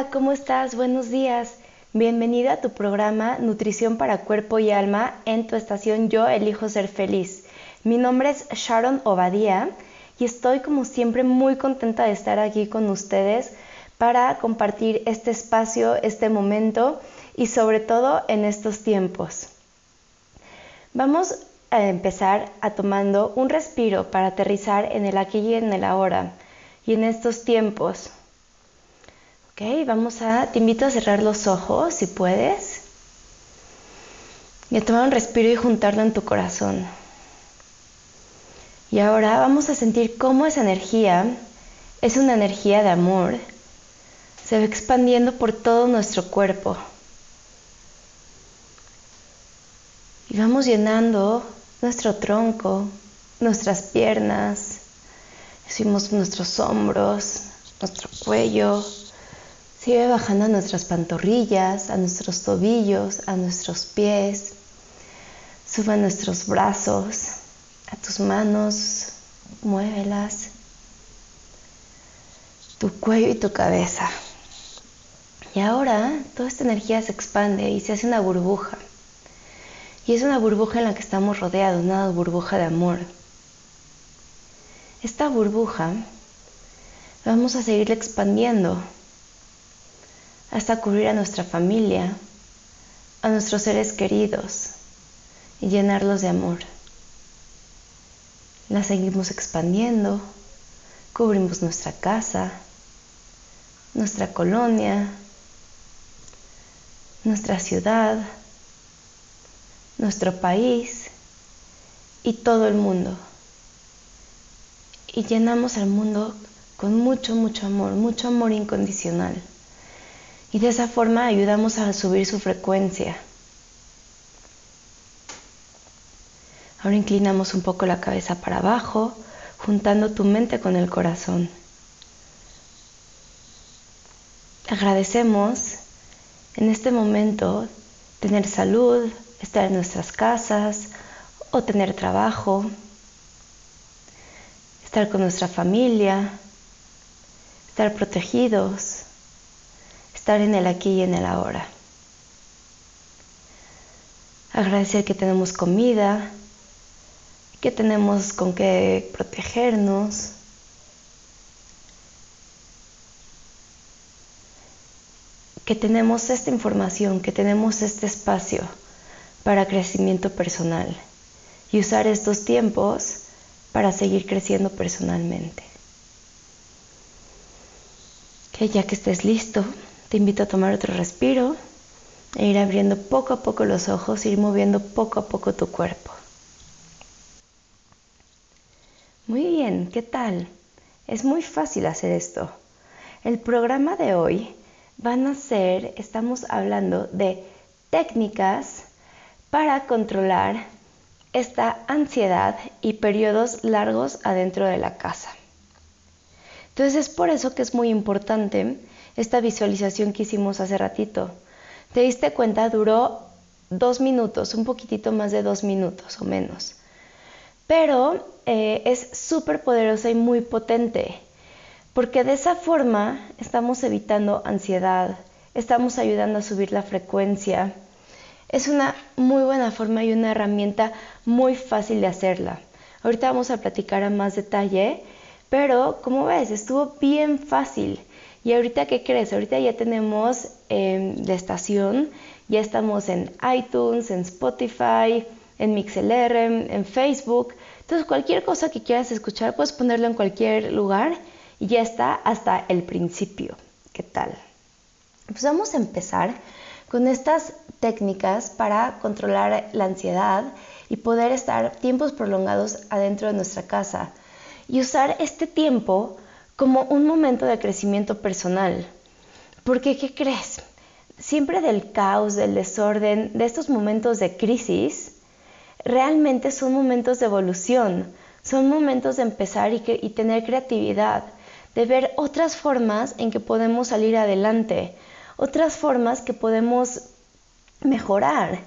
Hola, ¿cómo estás? Buenos días. Bienvenida a tu programa Nutrición para Cuerpo y Alma en tu estación Yo Elijo Ser Feliz. Mi nombre es Sharon Obadía y estoy como siempre muy contenta de estar aquí con ustedes para compartir este espacio, este momento y sobre todo en estos tiempos. Vamos a empezar a tomando un respiro para aterrizar en el aquí y en el ahora y en estos tiempos vamos a, te invito a cerrar los ojos si puedes. Y a tomar un respiro y juntarlo en tu corazón. Y ahora vamos a sentir cómo esa energía es una energía de amor. Se va expandiendo por todo nuestro cuerpo. Y vamos llenando nuestro tronco, nuestras piernas, decimos nuestros hombros, nuestro cuello, Sigue bajando a nuestras pantorrillas, a nuestros tobillos, a nuestros pies. Sube a nuestros brazos, a tus manos, muévelas. Tu cuello y tu cabeza. Y ahora toda esta energía se expande y se hace una burbuja. Y es una burbuja en la que estamos rodeados, una burbuja de amor. Esta burbuja vamos a seguir expandiendo hasta cubrir a nuestra familia, a nuestros seres queridos y llenarlos de amor. La seguimos expandiendo, cubrimos nuestra casa, nuestra colonia, nuestra ciudad, nuestro país y todo el mundo. Y llenamos al mundo con mucho, mucho amor, mucho amor incondicional y de esa forma ayudamos a subir su frecuencia. Ahora inclinamos un poco la cabeza para abajo, juntando tu mente con el corazón. Agradecemos en este momento tener salud, estar en nuestras casas o tener trabajo, estar con nuestra familia, estar protegidos estar en el aquí y en el ahora. Agradecer que tenemos comida, que tenemos con qué protegernos. que tenemos esta información, que tenemos este espacio para crecimiento personal y usar estos tiempos para seguir creciendo personalmente. Que ya que estés listo, te invito a tomar otro respiro e ir abriendo poco a poco los ojos, ir moviendo poco a poco tu cuerpo. Muy bien, ¿qué tal? Es muy fácil hacer esto. El programa de hoy van a ser, estamos hablando de técnicas para controlar esta ansiedad y periodos largos adentro de la casa. Entonces es por eso que es muy importante esta visualización que hicimos hace ratito. ¿Te diste cuenta? Duró dos minutos, un poquitito más de dos minutos o menos. Pero eh, es súper poderosa y muy potente, porque de esa forma estamos evitando ansiedad, estamos ayudando a subir la frecuencia. Es una muy buena forma y una herramienta muy fácil de hacerla. Ahorita vamos a platicar a más detalle, Pero como ves, estuvo bien fácil. Y ahorita, ¿qué crees? Ahorita ya tenemos eh, la estación, ya estamos en iTunes, en Spotify, en MixLR, en Facebook. Entonces, cualquier cosa que quieras escuchar, puedes ponerlo en cualquier lugar y ya está hasta el principio. ¿Qué tal? Pues vamos a empezar con estas técnicas para controlar la ansiedad y poder estar tiempos prolongados adentro de nuestra casa y usar este tiempo como un momento de crecimiento personal. Porque, ¿qué crees? Siempre del caos, del desorden, de estos momentos de crisis, realmente son momentos de evolución, son momentos de empezar y, tener creatividad, de ver otras formas en que podemos salir adelante, otras formas que podemos mejorar,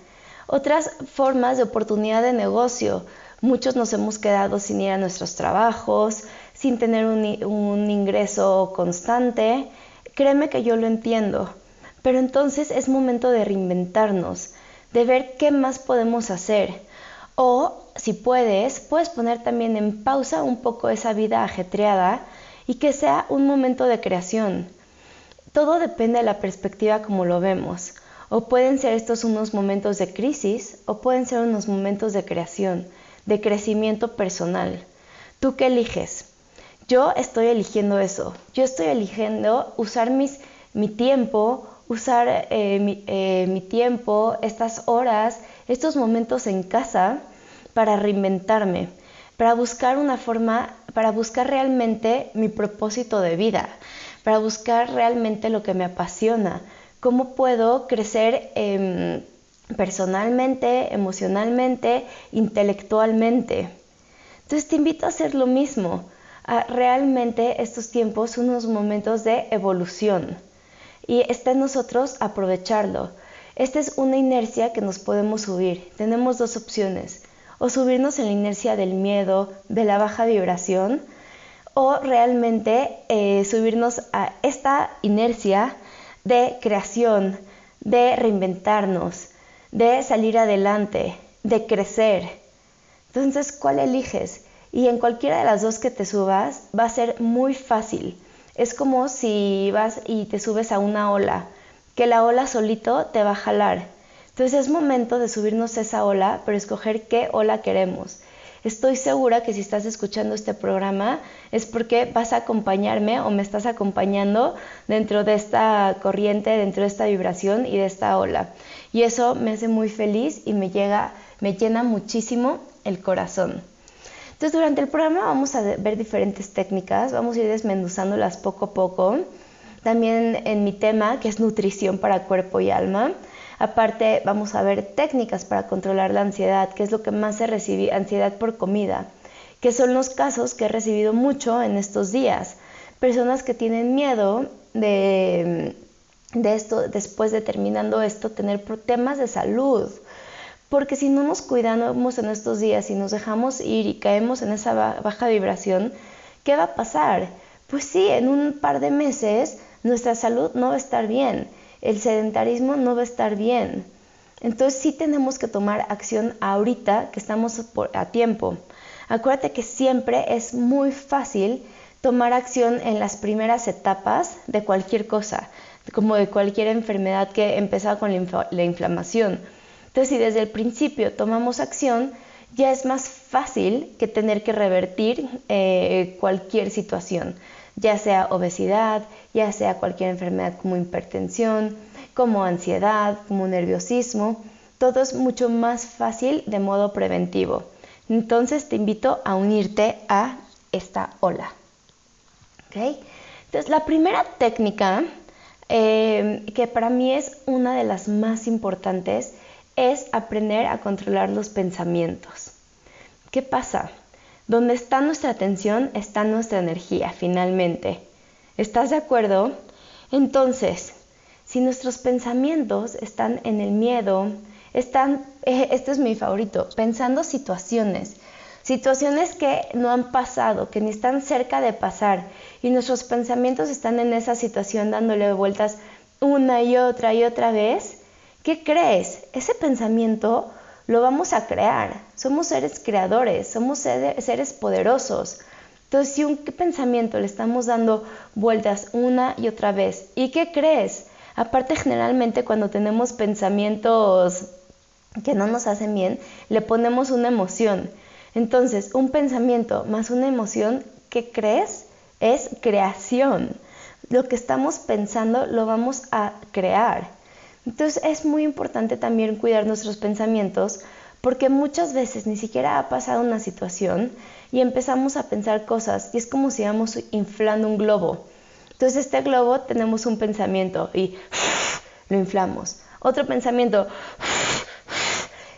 otras formas de oportunidad de negocio. Muchos nos hemos quedado sin ir a nuestros trabajos, sin tener un, ingreso constante. Créeme que yo lo entiendo, pero entonces es momento de reinventarnos, de ver qué más podemos hacer. O si puedes, puedes poner también en pausa un poco esa vida ajetreada y que sea un momento de creación todo depende de la perspectiva como lo vemos. O pueden ser estos unos momentos de crisis o pueden ser unos momentos de creación, de crecimiento personal. ¿Tú qué eliges? Yo estoy eligiendo eso. Yo estoy eligiendo usar mi tiempo, usar eh, mi, eh, mi tiempo, estas horas, estos momentos en casa para reinventarme, para buscar una forma, para buscar realmente mi propósito de vida para buscar realmente lo que me apasiona, cómo puedo crecer em, personalmente, emocionalmente, intelectualmente. Entonces te invito a hacer lo mismo, a realmente estos tiempos unos momentos de evolución y está en nosotros aprovecharlo. Esta es una inercia que nos podemos subir. Tenemos dos opciones, o subirnos en la inercia del miedo, de la baja vibración, o realmente eh, subirnos a esta inercia de creación, de reinventarnos, de salir adelante, de crecer. Entonces, ¿cuál eliges? Y en cualquiera de las dos que te subas va a ser muy fácil. Es como si vas y te subes a una ola, que la ola solito te va a jalar. Entonces es momento de subirnos a esa ola, pero escoger qué ola queremos. Estoy segura que si estás escuchando este programa es porque vas a acompañarme o me estás acompañando dentro de esta corriente, dentro de esta vibración y de esta ola. Y eso me hace muy feliz y me llega, me llena muchísimo el corazón. Entonces, durante el programa vamos a ver diferentes técnicas, vamos a ir desmenuzándolas poco a poco. También en mi tema, que es nutrición para cuerpo y alma, Aparte, vamos a ver técnicas para controlar la ansiedad, que es lo que más se recibe, ansiedad por comida, que son los casos que he recibido mucho en estos días. Personas que tienen miedo de, de esto, después de terminando esto, tener temas de salud. Porque si no nos cuidamos en estos días y nos dejamos ir y caemos en esa baja vibración, ¿qué va a pasar? Pues sí, en un par de meses nuestra salud no va a estar bien el sedentarismo no va a estar bien. Entonces sí tenemos que tomar acción ahorita que estamos a tiempo. Acuérdate que siempre es muy fácil tomar acción en las primeras etapas de cualquier cosa, como de cualquier enfermedad que empezaba con la, inflamación. Entonces si desde el principio tomamos acción, ya es más fácil que tener que revertir eh, cualquier situación ya sea obesidad, ya sea cualquier enfermedad como hipertensión, como ansiedad, como nerviosismo, todo es mucho más fácil de modo preventivo. Entonces te invito a unirte a esta ola. Entonces la primera técnica, eh, que para mí es una de las más importantes, es aprender a controlar los pensamientos. ¿Qué pasa? Donde está nuestra atención está nuestra energía, finalmente. ¿Estás de acuerdo? Entonces, si nuestros pensamientos están en el miedo, están, este es mi favorito, pensando situaciones, situaciones que no han pasado, que ni están cerca de pasar, y nuestros pensamientos están en esa situación dándole vueltas una y otra y otra vez, ¿qué crees? Ese pensamiento lo vamos a crear. Somos seres creadores, somos seres poderosos. Entonces, si un pensamiento le estamos dando vueltas una y otra vez, ¿y qué crees? Aparte, generalmente cuando tenemos pensamientos que no nos hacen bien, le ponemos una emoción. Entonces, un pensamiento más una emoción, ¿qué crees? Es creación. Lo que estamos pensando lo vamos a crear. Entonces, es muy importante también cuidar nuestros pensamientos porque muchas veces ni siquiera ha pasado una situación y empezamos a pensar cosas y es como si íbamos inflando un globo. Entonces este globo tenemos un pensamiento y lo inflamos. Otro pensamiento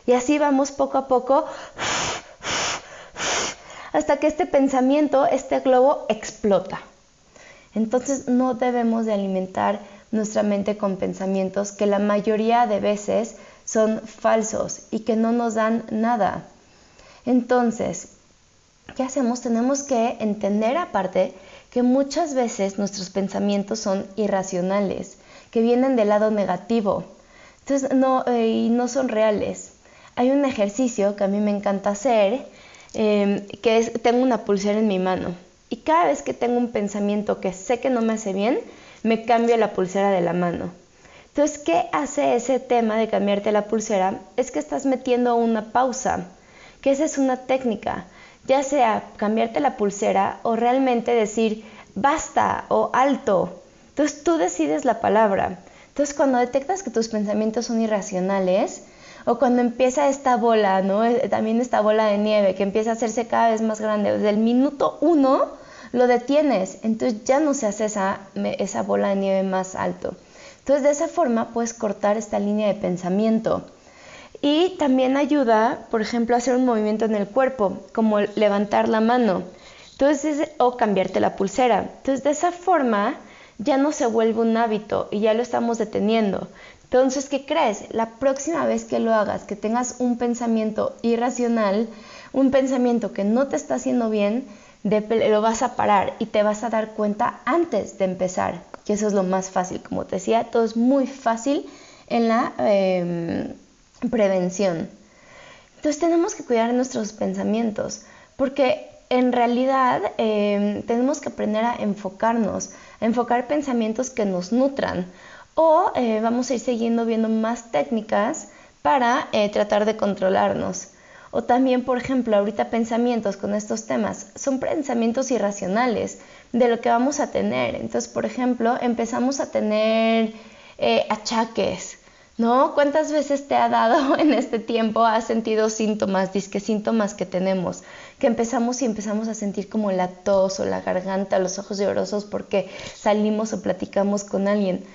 y así vamos poco a poco hasta que este pensamiento, este globo explota. Entonces no debemos de alimentar nuestra mente con pensamientos que la mayoría de veces son falsos y que no nos dan nada. Entonces, ¿qué hacemos? Tenemos que entender aparte que muchas veces nuestros pensamientos son irracionales, que vienen del lado negativo, entonces no, eh, y no son reales. Hay un ejercicio que a mí me encanta hacer, em, que tengo una pulsera en mi mano, y cada vez que tengo un pensamiento que sé que no me hace bien, me cambio la pulsera de la mano. Entonces, ¿qué hace ese tema de cambiarte la pulsera? Es que estás metiendo una pausa, que esa es una técnica, ya sea cambiarte la pulsera o realmente decir basta o alto. Entonces tú decides la palabra. Entonces cuando detectas que tus pensamientos son irracionales, o cuando empieza esta bola, ¿no? Eh, también esta bola de nieve que empieza a hacerse cada vez más grande, desde el minuto uno lo detienes, entonces ya no se hace esa, esa bola de nieve más alto. Entonces, de esa forma puedes cortar esta línea de pensamiento. Y también ayuda, por ejemplo, a hacer un movimiento en el cuerpo, como levantar la mano. Entonces, o cambiarte la pulsera. Entonces, de esa forma ya no se vuelve un hábito y ya lo estamos deteniendo. Entonces, ¿qué crees? La próxima vez que lo hagas, que tengas un pensamiento irracional, un pensamiento que no te está haciendo bien, lo vas a parar y te vas a dar cuenta antes de empezar que eso es lo más fácil. Como te decía, todo es muy fácil en la em, prevención. Entonces tenemos que cuidar nuestros pensamientos, porque en realidad em, tenemos que aprender a enfocarnos, a enfocar pensamientos que nos nutran, o eh, vamos a ir siguiendo viendo más técnicas para eh, tratar de controlarnos. O también, por ejemplo, ahorita pensamientos con estos temas son pensamientos irracionales de lo que vamos a tener. Entonces, por ejemplo, empezamos a tener eh, achaques, ¿no? ¿Cuántas veces te ha dado en este tiempo, has sentido síntomas, disque síntomas que tenemos? Que empezamos y empezamos a sentir como la tos o la garganta, los ojos llorosos porque salimos o platicamos con alguien.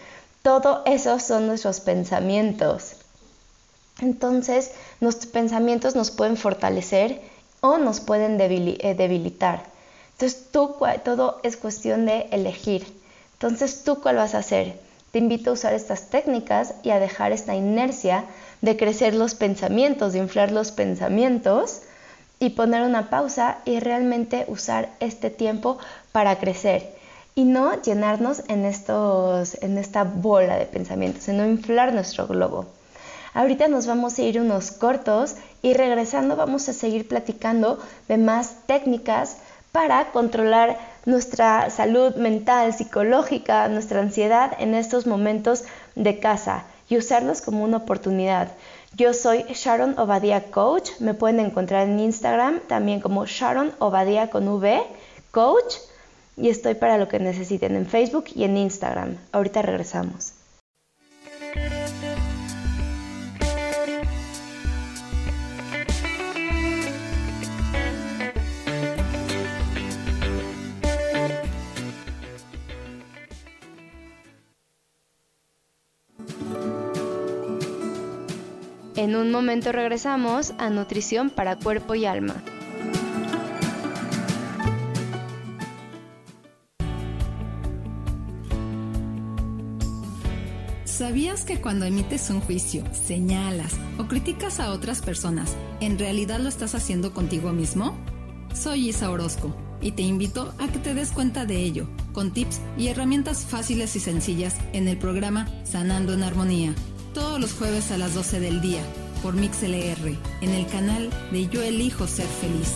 Todo eso son nuestros pensamientos. Entonces, nuestros pensamientos nos pueden fortalecer o nos pueden eh, debilitar. Entonces, tú, todo es cuestión de elegir. Entonces, ¿tú cuál vas a hacer? Te invito a usar estas técnicas y a dejar esta inercia de crecer los pensamientos, de inflar los pensamientos y poner una pausa y realmente usar este tiempo para crecer y no llenarnos en, estos, en esta bola de pensamientos, en no inflar nuestro globo. Ahorita nos vamos a ir unos cortos y regresando vamos a seguir platicando de más técnicas para controlar nuestra salud mental, psicológica, nuestra ansiedad en estos momentos de casa y usarlos como una oportunidad. Yo soy Sharon Obadia Coach, me pueden encontrar en Instagram también como Sharon Obadia con V, Coach, y estoy para lo que necesiten en Facebook y en Instagram. Ahorita regresamos. En un momento regresamos a nutrición para cuerpo y alma. ¿Sabías que cuando emites un juicio, señalas o criticas a otras personas, en realidad lo estás haciendo contigo mismo? Soy Isa Orozco y te invito a que te des cuenta de ello, con tips y herramientas fáciles y sencillas en el programa Sanando en Armonía todos los jueves a las 12 del día por MixLR en el canal de Yo Elijo Ser Feliz.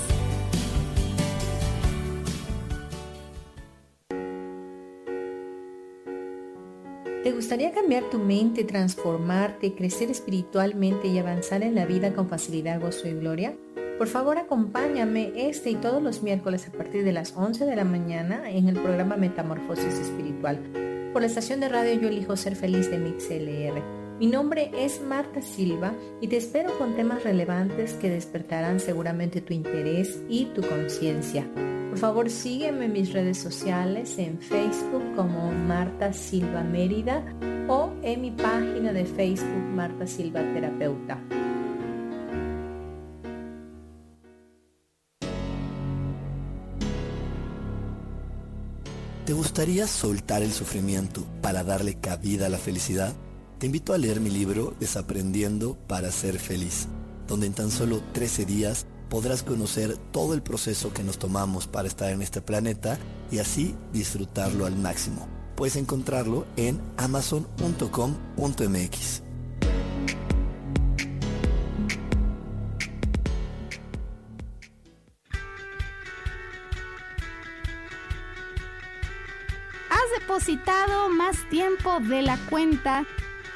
¿Te gustaría cambiar tu mente, transformarte, crecer espiritualmente y avanzar en la vida con facilidad, gozo y gloria? Por favor, acompáñame este y todos los miércoles a partir de las 11 de la mañana en el programa Metamorfosis Espiritual por la estación de radio Yo Elijo Ser Feliz de MixLR mi nombre es Marta Silva y te espero con temas relevantes que despertarán seguramente tu interés y tu conciencia. Por favor, sígueme en mis redes sociales en Facebook como Marta Silva Mérida o en mi página de Facebook Marta Silva Terapeuta. ¿Te gustaría soltar el sufrimiento para darle cabida a la felicidad? Te invito a leer mi libro Desaprendiendo para ser feliz, donde en tan solo 13 días podrás conocer todo el proceso que nos tomamos para estar en este planeta y así disfrutarlo al máximo. Puedes encontrarlo en amazon.com.mx. ¿Has depositado más tiempo de la cuenta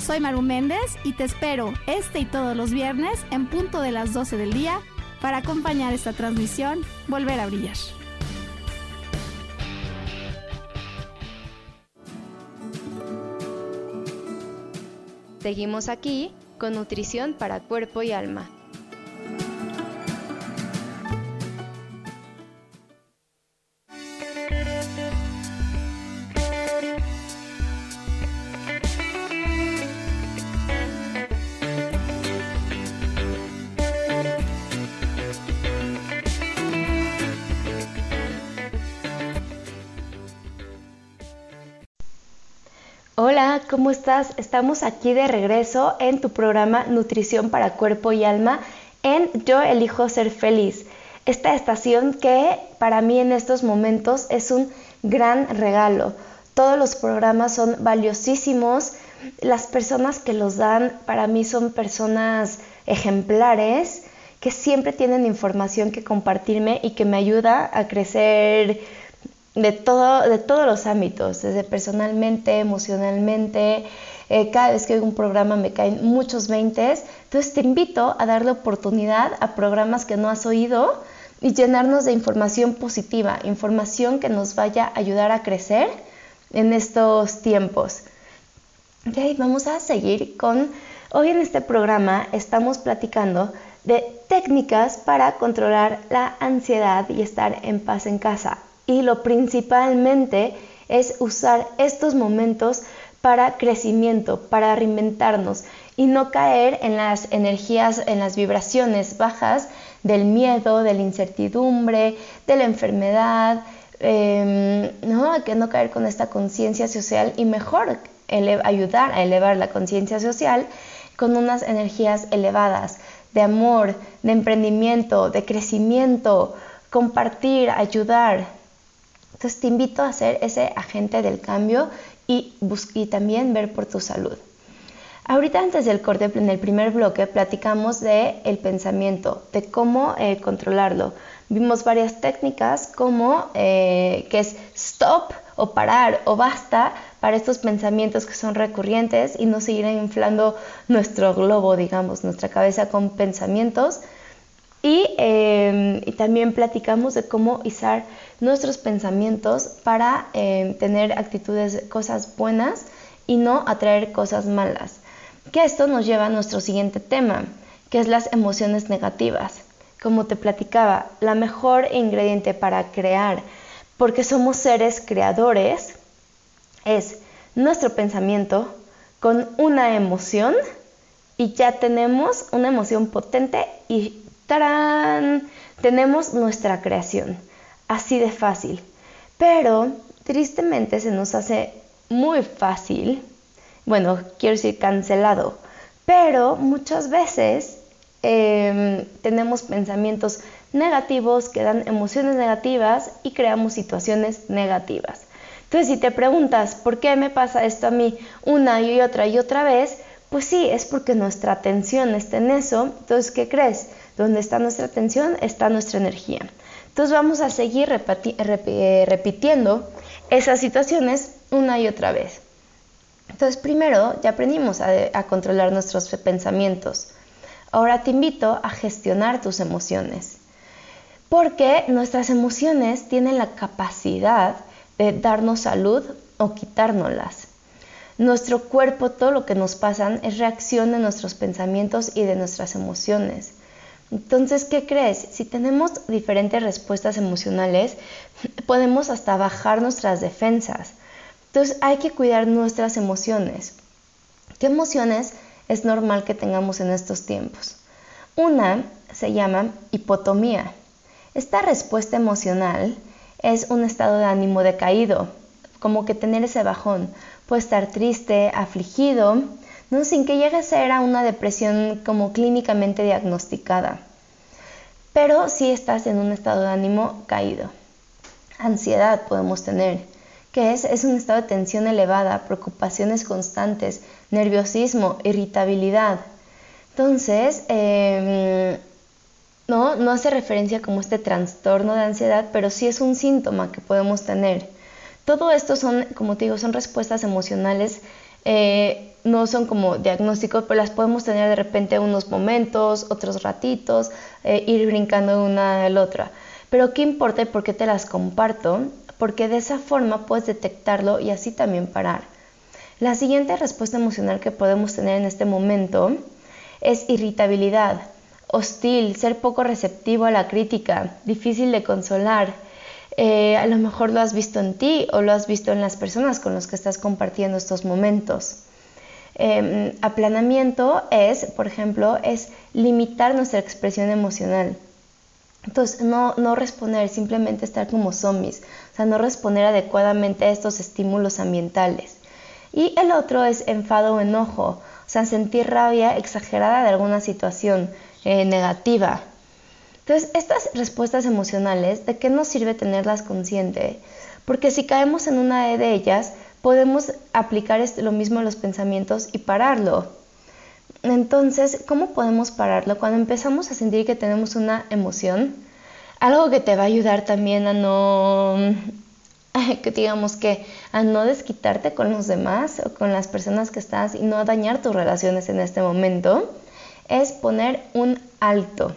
Soy Maru Méndez y te espero este y todos los viernes en punto de las 12 del día para acompañar esta transmisión Volver a Brillar. Seguimos aquí con nutrición para cuerpo y alma. ¿Cómo estás? Estamos aquí de regreso en tu programa Nutrición para Cuerpo y Alma en Yo elijo ser feliz. Esta estación que para mí en estos momentos es un gran regalo. Todos los programas son valiosísimos. Las personas que los dan para mí son personas ejemplares que siempre tienen información que compartirme y que me ayuda a crecer de, todo, de todos los ámbitos, desde personalmente, emocionalmente. Eh, cada vez que oigo un programa me caen muchos veintes. Entonces te invito a darle oportunidad a programas que no has oído y llenarnos de información positiva, información que nos vaya a ayudar a crecer en estos tiempos. Okay, vamos a seguir con, hoy en este programa estamos platicando de técnicas para controlar la ansiedad y estar en paz en casa y lo principalmente es usar estos momentos para crecimiento, para reinventarnos y no caer en las energías, en las vibraciones bajas del miedo, de la incertidumbre, de la enfermedad, eh, ¿no? que no caer con esta conciencia social y mejor ayudar a elevar la conciencia social con unas energías elevadas de amor, de emprendimiento, de crecimiento, compartir, ayudar, entonces te invito a ser ese agente del cambio y, y también ver por tu salud. Ahorita antes del corte, en el primer bloque, platicamos de el pensamiento, de cómo eh, controlarlo. Vimos varias técnicas como eh, que es stop o parar o basta para estos pensamientos que son recurrentes y no seguir inflando nuestro globo, digamos, nuestra cabeza con pensamientos. Y, eh, y también platicamos de cómo izar nuestros pensamientos para eh, tener actitudes, cosas buenas y no atraer cosas malas. Que esto nos lleva a nuestro siguiente tema, que es las emociones negativas. Como te platicaba, la mejor ingrediente para crear, porque somos seres creadores, es nuestro pensamiento con una emoción y ya tenemos una emoción potente y ¡tarán! tenemos nuestra creación así de fácil. Pero tristemente se nos hace muy fácil bueno, quiero decir cancelado, pero muchas veces em, tenemos pensamientos negativos que dan emociones negativas y creamos situaciones negativas. Entonces, si te preguntas, ¿por qué me pasa esto a mí una y otra y otra vez? Pues sí, es porque nuestra atención está en eso. Entonces, ¿qué crees? Donde está nuestra atención está nuestra energía. Entonces vamos a seguir eh, repitiendo esas situaciones una y otra vez. Entonces, primero ya aprendimos a controlar nuestros pensamientos. Ahora te invito a gestionar tus emociones. Porque nuestras emociones tienen la capacidad de darnos salud o quitárnoslas. Nuestro cuerpo, todo lo que nos pasa es reacción de nuestros pensamientos y de nuestras emociones. Entonces, ¿qué crees? Si tenemos diferentes respuestas emocionales, podemos hasta bajar nuestras defensas. Entonces, hay que cuidar nuestras emociones. ¿Qué emociones es normal que tengamos en estos tiempos? Una se llama hipotomía. Esta respuesta emocional es un estado de ánimo decaído, como que tener ese bajón. Puede estar triste, afligido, ¿no? sin que llegue a ser a una depresión como clínicamente diagnosticada. Pero sí estás en un estado de ánimo caído. Ansiedad podemos tener, que es, es un estado de tensión elevada, preocupaciones constantes, nerviosismo, irritabilidad. Entonces, eh, ¿no? No hace referencia como este trastorno de ansiedad, pero sí es un síntoma que podemos tener. Todo esto son, como te digo, son respuestas emocionales, eh, no son como diagnósticos, pero las podemos tener de repente unos momentos, otros ratitos, eh, ir brincando una a la otra. Pero ¿qué importa y por qué te las comparto? Porque de esa forma puedes detectarlo y así también parar. La siguiente respuesta emocional que podemos tener en este momento es irritabilidad hostil, ser poco receptivo a la crítica, difícil de consolar. Eh, a lo mejor lo has visto en ti o lo has visto en las personas con las que estás compartiendo estos momentos. Em, aplanamiento es, por ejemplo, es limitar nuestra expresión emocional. Entonces, no, no responder, simplemente estar como zombies, o sea, no responder adecuadamente a estos estímulos ambientales. Y el otro es enfado o enojo, o sea, sentir rabia exagerada de alguna situación, eh, negativa. Entonces, estas respuestas emocionales, ¿de qué nos sirve tenerlas consciente? Porque si caemos en una de ellas, podemos aplicar lo mismo a los pensamientos y pararlo. Entonces, ¿cómo podemos pararlo? Cuando empezamos a sentir que tenemos una emoción, algo que te va a ayudar también a no, que digamos que, a no desquitarte con los demás o con las personas que estás y no dañar tus relaciones en este momento, es poner un alto,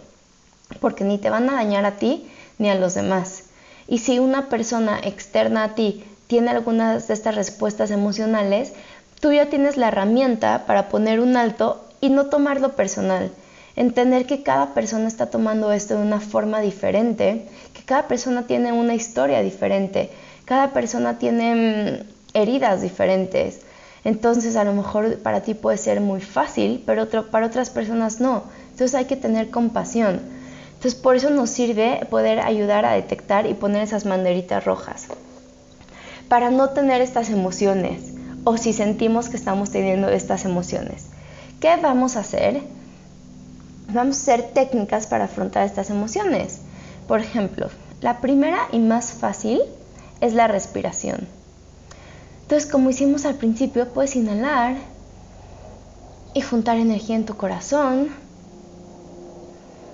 porque ni te van a dañar a ti ni a los demás. Y si una persona externa a ti tiene algunas de estas respuestas emocionales, tú ya tienes la herramienta para poner un alto y no tomarlo personal. Entender que cada persona está tomando esto de una forma diferente, que cada persona tiene una historia diferente, cada persona tiene mm, heridas diferentes. Entonces a lo mejor para ti puede ser muy fácil, pero para otras personas no. Entonces hay que tener compasión. Entonces por eso nos sirve poder ayudar a detectar y poner esas banderitas rojas. Para no tener estas emociones o si sentimos que estamos teniendo estas emociones. ¿Qué vamos a hacer? Vamos a hacer técnicas para afrontar estas emociones. Por ejemplo, la primera y más fácil es la respiración. Entonces, como hicimos al principio, puedes inhalar y juntar energía en tu corazón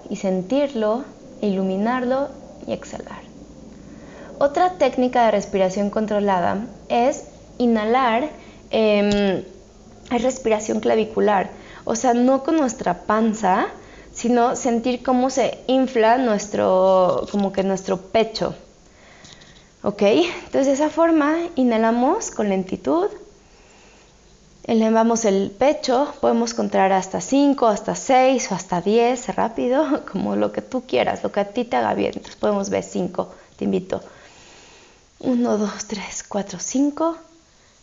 y sentirlo, iluminarlo y exhalar. Otra técnica de respiración controlada es inhalar eh, respiración clavicular, o sea, no con nuestra panza, sino sentir cómo se infla nuestro, como que nuestro pecho. ¿Ok? Entonces de esa forma inhalamos con lentitud, elevamos el pecho, podemos contar hasta 5, hasta 6 o hasta 10 rápido, como lo que tú quieras, lo que a ti te haga bien. Entonces podemos ver 5, te invito. 1, 2, 3, 4, 5.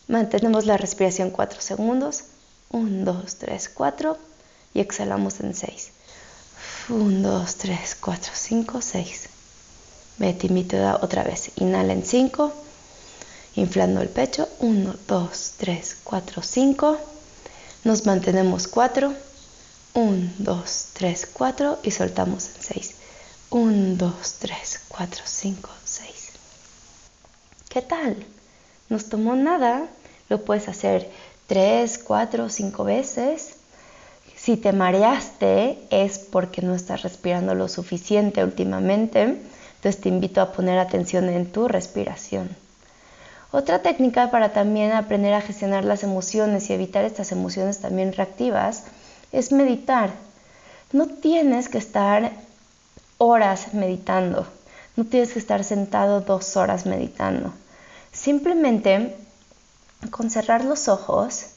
Mantenemos la respiración 4 segundos. 1, 2, 3, 4. Y exhalamos en 6. 1, 2, 3, 4, 5, 6. Ve, te invito otra vez. Inhala en 5 inflando el pecho. 1, 2, 3, 4, 5. Nos mantenemos 4. 1, 2, 3, 4 y soltamos en 6. 1, 2, 3, 4, 5, 6. ¿Qué tal? Nos tomó nada. Lo puedes hacer 3, 4, 5 veces. Si te mareaste es porque no estás respirando lo suficiente últimamente. Entonces te invito a poner atención en tu respiración. Otra técnica para también aprender a gestionar las emociones y evitar estas emociones también reactivas es meditar. No tienes que estar horas meditando, no tienes que estar sentado dos horas meditando. Simplemente con cerrar los ojos,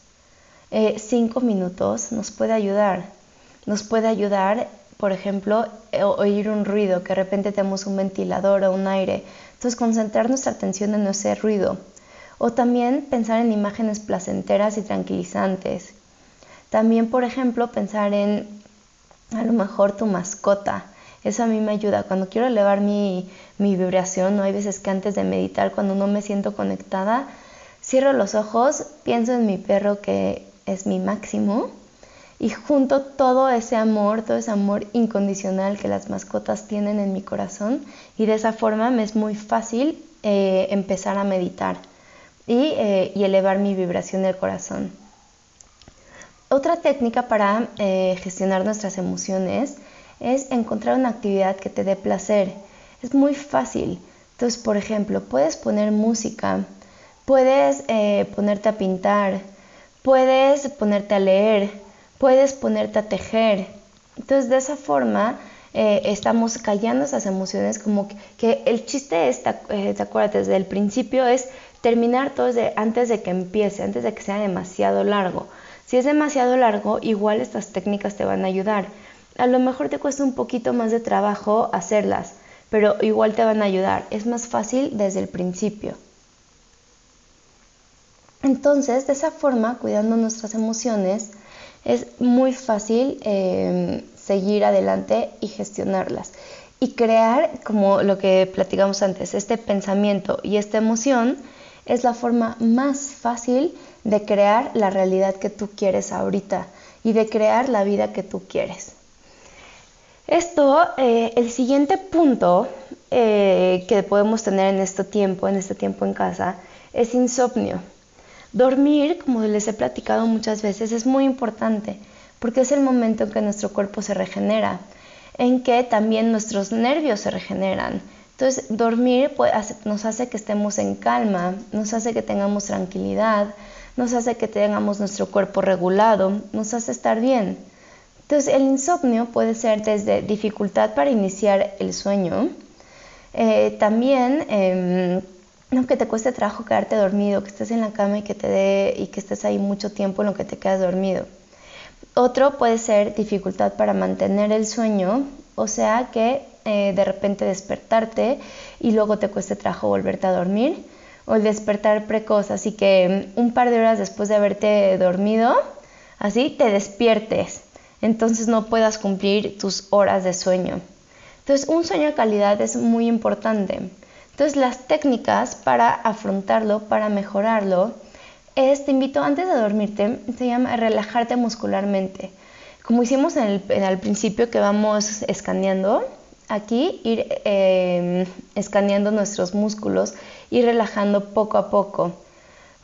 eh, cinco minutos nos puede ayudar. Nos puede ayudar, por ejemplo, eh, oír un ruido, que de repente tenemos un ventilador o un aire. Entonces, concentrar nuestra atención en ese ruido. O también pensar en imágenes placenteras y tranquilizantes. También, por ejemplo, pensar en a lo mejor tu mascota. Eso a mí me ayuda. Cuando quiero elevar mi, mi vibración, ¿no? hay veces que antes de meditar, cuando no me siento conectada, cierro los ojos, pienso en mi perro que es mi máximo y junto todo ese amor, todo ese amor incondicional que las mascotas tienen en mi corazón y de esa forma me es muy fácil eh, empezar a meditar eh, y, elevar mi vibración del corazón. Otra técnica para eh, gestionar nuestras emociones es encontrar una actividad que te dé placer. Es muy fácil. Entonces, por ejemplo, puedes poner música, puedes ponerte a pintar, puedes ponerte a leer, puedes ponerte a tejer. Entonces de esa forma eh, estamos callando esas emociones como que, el chiste es, eh, te acuerdas, desde el principio es terminar todo antes de que empiece, antes de que sea demasiado largo. Si es demasiado largo, igual estas técnicas te van a ayudar. A lo mejor te cuesta un poquito más de trabajo hacerlas, pero igual te van a ayudar. Es más fácil desde el principio. Entonces, de esa forma, cuidando nuestras emociones, es muy fácil em, seguir adelante y gestionarlas. Y crear, como lo que platicamos antes, este pensamiento y esta emoción es la forma más fácil de crear la realidad que tú quieres ahorita y de crear la vida que tú quieres. Esto, eh, el siguiente punto eh, que podemos tener en este tiempo, en este tiempo en casa, es insomnio. Dormir, como les he platicado muchas veces, es muy importante porque es el momento en que nuestro cuerpo se regenera, en que también nuestros nervios se regeneran. Entonces, dormir nos hace que estemos en calma, nos hace que tengamos tranquilidad, nos hace que tengamos nuestro cuerpo regulado, nos hace estar bien. Entonces, el insomnio puede ser desde dificultad para iniciar el sueño, eh, también em, no que te cueste trabajo quedarte dormido, que estés en la cama y que te dé y que estés ahí mucho tiempo en lo que te quedas dormido. Otro puede ser dificultad para mantener el sueño, o sea que eh, de repente despertarte y luego te cueste trabajo volverte a dormir, o el despertar precoz, así que mm, un par de horas después de haberte dormido, así te despiertes, entonces no puedas cumplir tus horas de sueño. Entonces un sueño de calidad es muy importante. Entonces las técnicas para afrontarlo, para mejorarlo, es, te invito antes de dormirte, se llama relajarte muscularmente. Como hicimos en el, principio que vamos escaneando, aquí ir em, escaneando nuestros músculos y relajando poco a poco.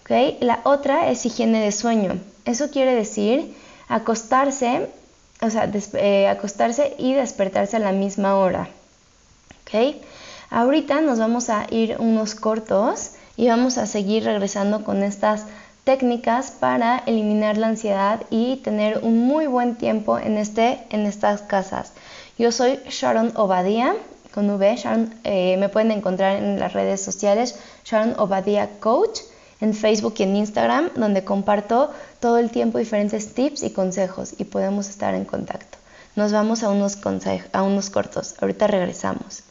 ¿okay? La otra es higiene de sueño. Eso quiere decir acostarse, o sea, eh, acostarse y despertarse a la misma hora. ¿okay? Ahorita nos vamos a ir unos cortos y vamos a seguir regresando con estas técnicas para eliminar la ansiedad y tener un muy buen tiempo en, este, en estas casas. Yo soy Sharon Obadía, con V, Sharon, eh, me pueden encontrar en las redes sociales Sharon Obadía Coach, en Facebook y en Instagram, donde comparto todo el tiempo diferentes tips y consejos y podemos estar en contacto. Nos vamos a unos, a unos cortos, ahorita regresamos.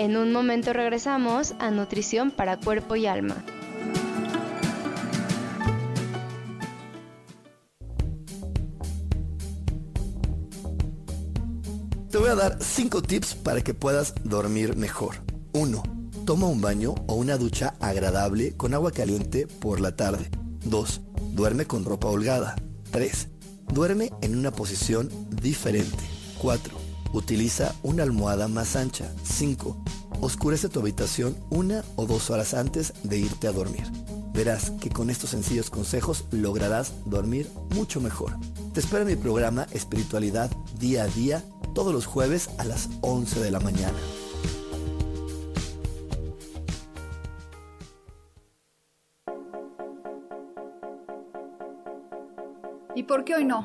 En un momento regresamos a Nutrición para Cuerpo y Alma. Te voy a dar 5 tips para que puedas dormir mejor. 1. Toma un baño o una ducha agradable con agua caliente por la tarde. 2. Duerme con ropa holgada. 3. Duerme en una posición diferente. 4. Utiliza una almohada más ancha. 5. Oscurece tu habitación una o dos horas antes de irte a dormir. Verás que con estos sencillos consejos lograrás dormir mucho mejor. Te espero en mi programa Espiritualidad Día a Día todos los jueves a las 11 de la mañana. ¿Y por qué hoy no?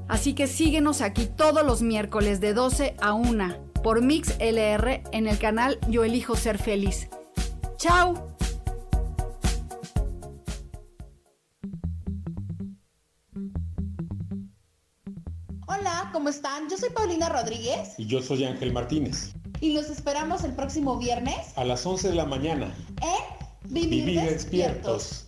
Así que síguenos aquí todos los miércoles de 12 a 1 por Mix LR en el canal Yo Elijo Ser Feliz. ¡Chao! Hola, ¿cómo están? Yo soy Paulina Rodríguez. Y yo soy Ángel Martínez. Y los esperamos el próximo viernes. A las 11 de la mañana. En Vivir, despiertos.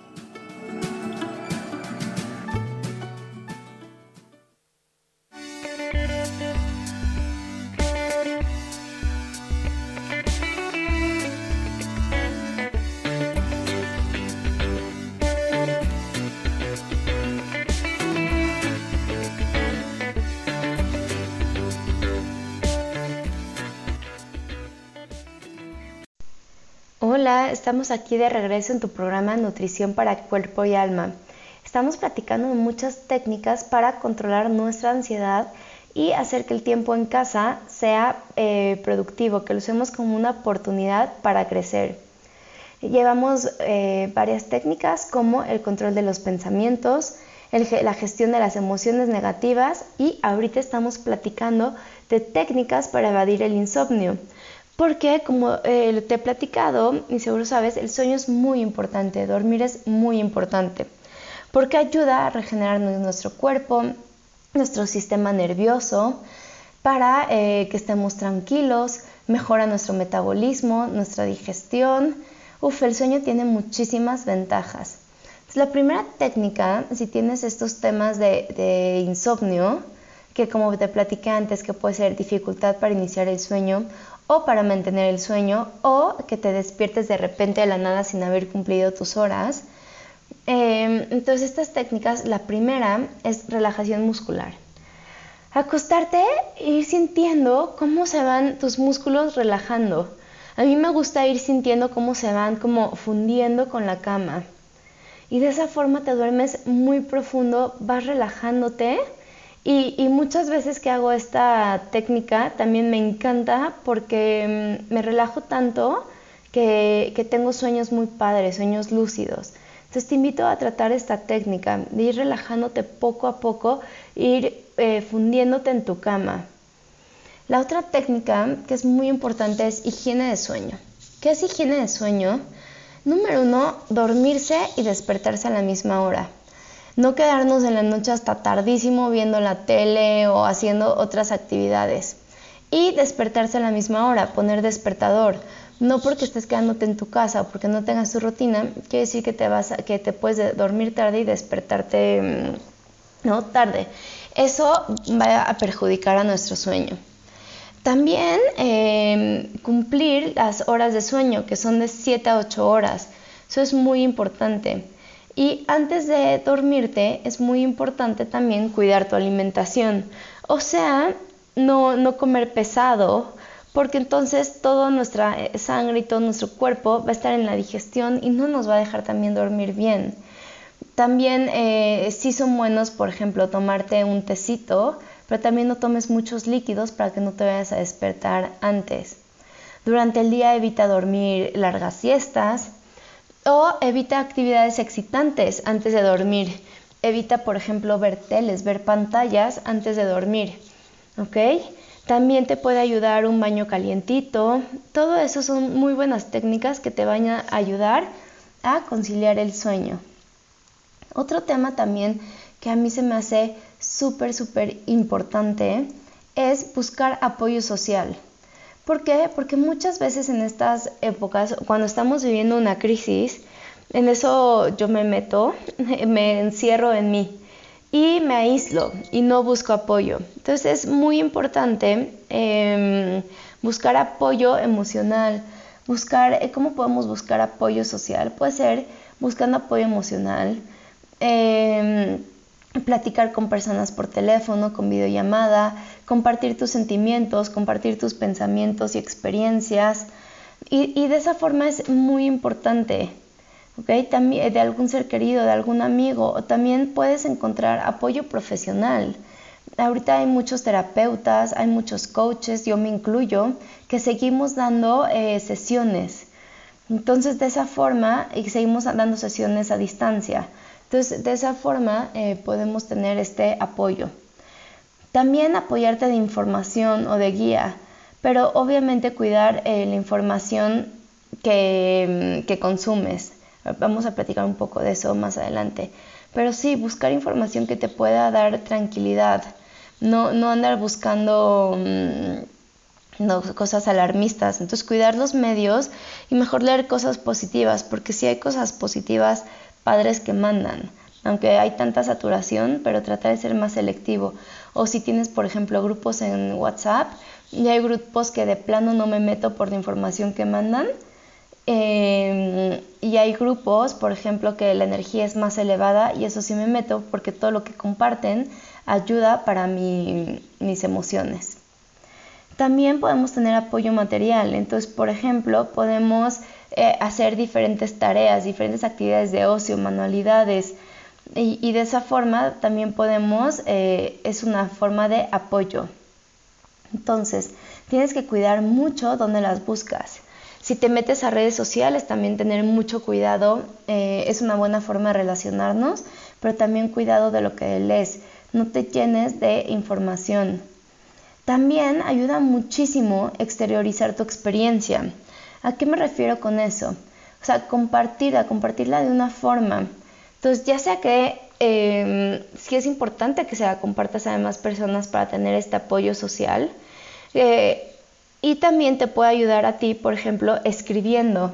Estamos aquí de regreso en tu programa Nutrición para Cuerpo y Alma. Estamos platicando de muchas técnicas para controlar nuestra ansiedad y hacer que el tiempo en casa sea eh, productivo, que lo usemos como una oportunidad para crecer. Llevamos eh, varias técnicas como el control de los pensamientos, la gestión de las emociones negativas y ahorita estamos platicando de técnicas para evadir el insomnio. Porque como eh, te he platicado, y seguro sabes, el sueño es muy importante, dormir es muy importante, porque ayuda a regenerar nuestro cuerpo, nuestro sistema nervioso, para eh, que estemos tranquilos, mejora nuestro metabolismo, nuestra digestión. Uf, el sueño tiene muchísimas ventajas. la primera técnica, si tienes estos temas de, de insomnio, que como te platiqué antes, que puede ser dificultad para iniciar el sueño o para mantener el sueño o que te despiertes de repente de la nada sin haber cumplido tus horas. Em, entonces estas técnicas, la primera es relajación muscular. Acostarte e ir sintiendo cómo se van tus músculos relajando. A mí me gusta ir sintiendo cómo se van como fundiendo con la cama. Y de esa forma te duermes muy profundo, vas relajándote y, muchas veces que hago esta técnica también me encanta porque mm, me relajo tanto que, tengo sueños muy padres, sueños lúcidos. Entonces te invito a tratar esta técnica de ir relajándote poco a poco, ir eh, fundiéndote en tu cama. La otra técnica que es muy importante es higiene de sueño. ¿Qué es higiene de sueño? Número uno, dormirse y despertarse a la misma hora no quedarnos en la noche hasta tardísimo viendo la tele o haciendo otras actividades. Y despertarse a la misma hora, poner despertador. No porque estés quedándote en tu casa o porque no tengas tu rutina, quiere decir que te, vas que te puedes dormir tarde y despertarte mm, ¿no? tarde. eso va a perjudicar a nuestro sueño. También em, cumplir las horas de sueño, que son de 7 a 8 horas. Eso es muy importante. Y antes de dormirte es muy importante también cuidar tu alimentación. O sea, no, no comer pesado, porque entonces toda nuestra eh, sangre y todo nuestro cuerpo va a estar en la digestión y no nos va a dejar también dormir bien. También eh, sí son buenos, por ejemplo, tomarte un tecito, pero también no tomes muchos líquidos para que no te vayas a despertar antes. Durante el día evita dormir largas siestas o evita actividades excitantes antes de dormir. Evita, por ejemplo, ver teles, ver pantallas antes de dormir. ¿Ok? También te puede ayudar un baño calientito. Todo eso son muy buenas técnicas que te van a ayudar a conciliar el sueño. Otro tema también que a mí se me hace súper, súper importante es buscar apoyo social. ¿Por qué? Porque muchas veces en estas épocas, cuando estamos viviendo una crisis, en eso yo me meto, me encierro en mí y me aíslo y no busco apoyo. Entonces es muy importante em, buscar apoyo emocional, buscar eh, cómo podemos buscar apoyo social. Puede ser buscando apoyo emocional, em, platicar con personas por teléfono, con videollamada, compartir tus sentimientos, compartir tus pensamientos y experiencias. y de esa forma es muy importante también de algún ser querido, de algún amigo, o también puedes encontrar apoyo profesional. Ahorita hay muchos terapeutas, hay muchos coaches, yo me incluyo, que seguimos dando eh, sesiones. Entonces, de esa forma, y seguimos dando sesiones a distancia. Entonces, de esa forma eh, podemos tener este apoyo. También apoyarte de información o de guía, pero obviamente cuidar eh, la información que, que consumes. Vamos a platicar un poco de eso más adelante. Pero sí, buscar información que te pueda dar tranquilidad. No, andar buscando mm, cosas alarmistas. Entonces, cuidar los medios y mejor leer cosas positivas, porque si hay cosas positivas, padres que mandan. Aunque hay tanta saturación, pero tratar de ser más selectivo. O si tienes, por ejemplo, grupos en WhatsApp, y hay grupos que de plano no me meto por la información que mandan, Em, y hay grupos, por ejemplo, que la energía es más elevada y eso sí me meto porque todo lo que comparten ayuda para mis emociones. También podemos tener apoyo material, entonces, por ejemplo, podemos eh, hacer diferentes tareas, diferentes actividades de ocio, manualidades, y, de esa forma también podemos, eh, es una forma de apoyo. Entonces, tienes que cuidar mucho donde las buscas. Si te metes a redes sociales, también tener mucho cuidado. Eh, es una buena forma de relacionarnos, pero también cuidado de lo que lees. No te llenes de información. También ayuda muchísimo exteriorizar tu experiencia. ¿A qué me refiero con eso? O sea, compartirla, compartirla de una forma. Entonces, ya sea que eh, sí es importante que se la compartas a demás personas para tener este apoyo social, eh, y también te puede ayudar a ti, por ejemplo, escribiendo.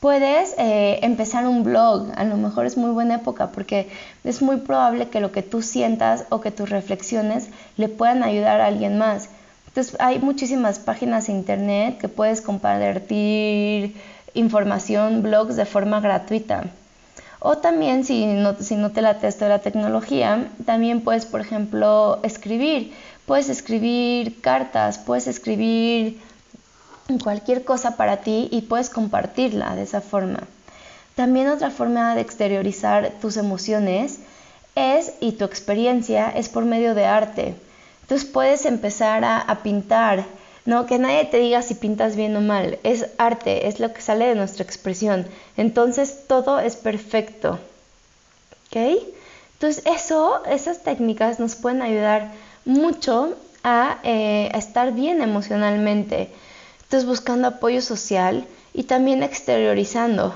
Puedes eh, empezar un blog, a lo mejor es muy buena época porque es muy probable que lo que tú sientas o que tus reflexiones le puedan ayudar a alguien más. Entonces hay muchísimas páginas de internet que puedes compartir información, blogs de forma gratuita. O también si no, te la de la tecnología, también puedes, por ejemplo, escribir. Puedes escribir cartas, puedes escribir cualquier cosa para ti y puedes compartirla de esa forma. También otra forma de exteriorizar tus emociones es, y tu experiencia, es por medio de arte. Entonces puedes empezar a, pintar, no que nadie te diga si pintas bien o mal, es arte, es lo que sale de nuestra expresión. Entonces todo es perfecto. ¿Ok? Entonces eso, esas técnicas nos pueden ayudar mucho eh, a, estar bien emocionalmente. Entonces buscando apoyo social y también exteriorizando.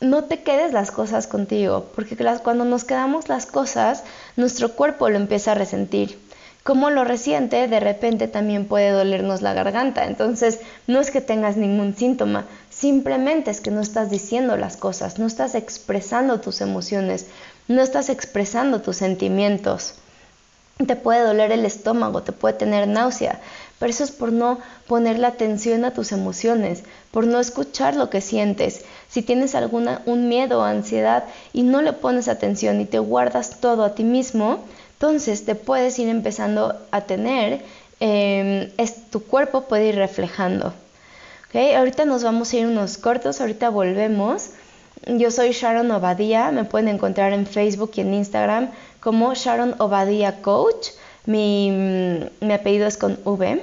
No te quedes las cosas contigo, porque cuando nos quedamos las cosas, nuestro cuerpo lo empieza a resentir. Como lo resiente, de repente también puede dolernos la garganta. Entonces, no es que tengas ningún síntoma, simplemente es que no estás diciendo las cosas, no estás expresando tus emociones, no estás expresando tus sentimientos. te puede doler el estómago, te puede tener náusea, pero eso es por no poner la atención a tus emociones, por no escuchar lo que sientes. Si tienes alguna un miedo o ansiedad y no le pones atención y te guardas todo a ti mismo, entonces te puedes ir empezando a tener, em, tu cuerpo puede ir reflejando. ¿Okay? Ahorita nos vamos a ir unos cortos, ahorita volvemos. Yo soy Sharon Obadía, me pueden encontrar en Facebook y en Instagram como Sharon Obadía Coach. Mi, mm, apellido es con V.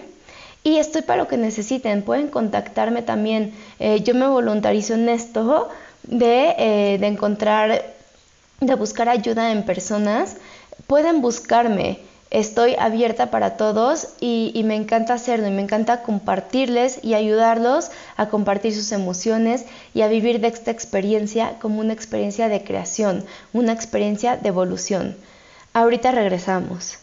Y estoy para lo que necesiten. Pueden contactarme también. Eh, yo me voluntarizo en esto de, eh, de encontrar, de buscar ayuda en personas. Pueden buscarme. Estoy abierta para todos y, me encanta hacerlo y me encanta compartirles y ayudarlos a compartir sus emociones y a vivir de esta experiencia como una experiencia de creación, una experiencia de evolución. Ahorita regresamos.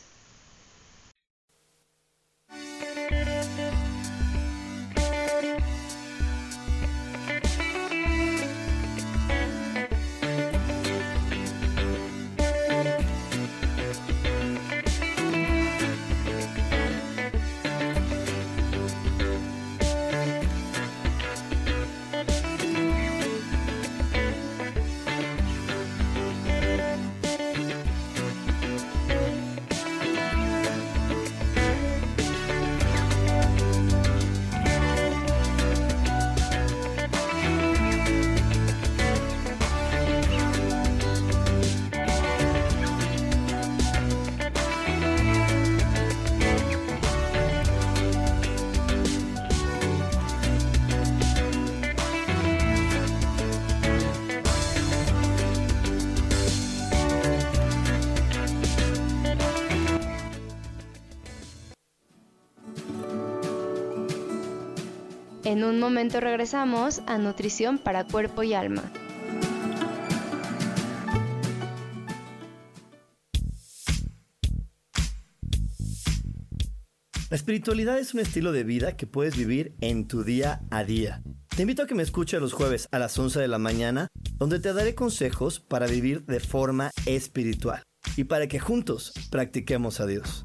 En un momento regresamos a Nutrición para Cuerpo y Alma. La espiritualidad es un estilo de vida que puedes vivir en tu día a día. Te invito a que me escuches los jueves a las 11 de la mañana, donde te daré consejos para vivir de forma espiritual y para que juntos practiquemos a Dios.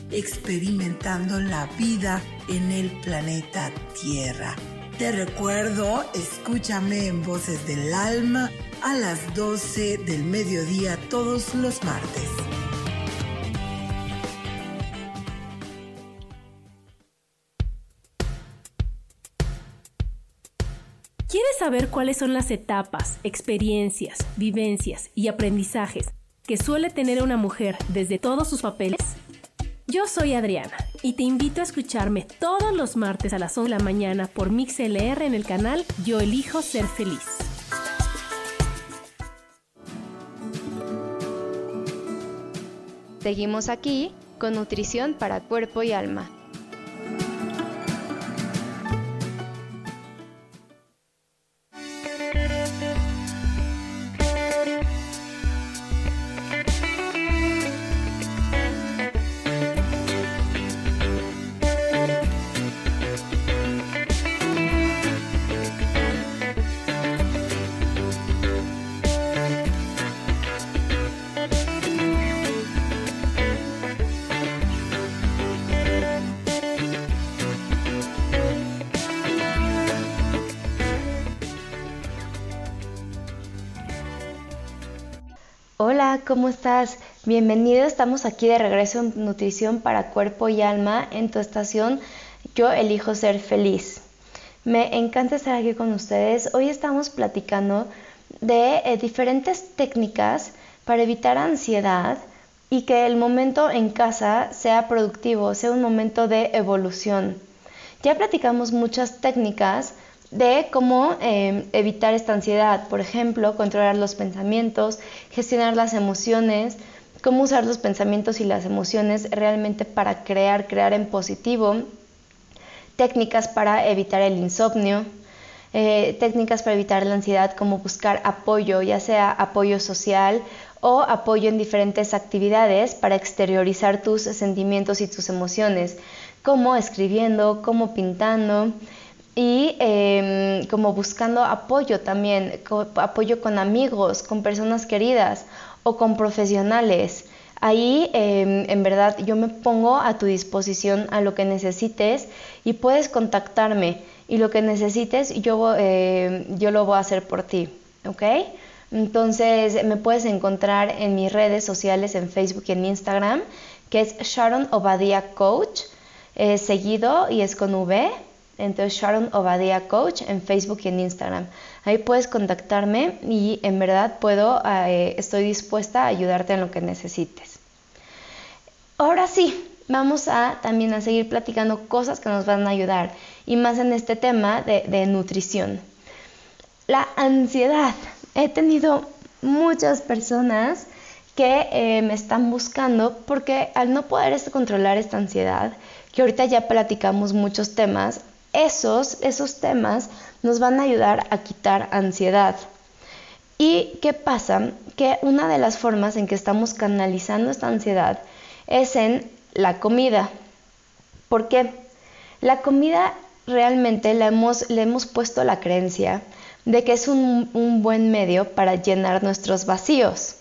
experimentando la vida en el planeta Tierra. Te recuerdo, escúchame en Voces del Alma a las 12 del mediodía todos los martes. ¿Quieres saber cuáles son las etapas, experiencias, vivencias y aprendizajes que suele tener una mujer desde todos sus papeles? Yo soy Adriana y te invito a escucharme todos los martes a las 11 de la mañana por MixLR en el canal Yo Elijo Ser Feliz. Seguimos aquí con nutrición para cuerpo y alma. ¿Cómo estás? Bienvenido, estamos aquí de regreso en Nutrición para Cuerpo y Alma en tu estación Yo elijo ser feliz. Me encanta estar aquí con ustedes. Hoy estamos platicando de eh, diferentes técnicas para evitar ansiedad y que el momento en casa sea productivo, sea un momento de evolución. Ya platicamos muchas técnicas de cómo em, evitar esta ansiedad, por ejemplo, controlar los pensamientos, gestionar las emociones, cómo usar los pensamientos y las emociones realmente para crear, crear en positivo, técnicas para evitar el insomnio, eh, técnicas para evitar la ansiedad como buscar apoyo, ya sea apoyo social o apoyo en diferentes actividades para exteriorizar tus sentimientos y tus emociones, como escribiendo, como pintando, y em, como buscando apoyo también, apoyo con amigos, con personas queridas o con profesionales. Ahí em, en verdad yo me pongo a tu disposición a lo que necesites y puedes contactarme y lo que necesites yo, em, yo lo voy a hacer por ti, ¿ok? Entonces me puedes encontrar en mis redes sociales en Facebook y en Instagram, que es Sharon Obadia Coach, eh, seguido y es con V entonces Sharon Obadia Coach en Facebook y en Instagram. Ahí puedes contactarme y en verdad puedo, eh, estoy dispuesta a ayudarte en lo que necesites. Ahora sí, vamos a también a seguir platicando cosas que nos van a ayudar y más en este tema de, nutrición. La ansiedad. He tenido muchas personas que eh, me están buscando porque al no poder controlar esta ansiedad, que ahorita ya platicamos muchos temas, esos, esos temas nos van a ayudar a quitar ansiedad. ¿Y qué pasa? Que una de las formas en que estamos canalizando esta ansiedad es en la comida. ¿Por qué? La comida realmente le hemos, le hemos puesto la creencia de que es un, un buen medio para llenar nuestros vacíos.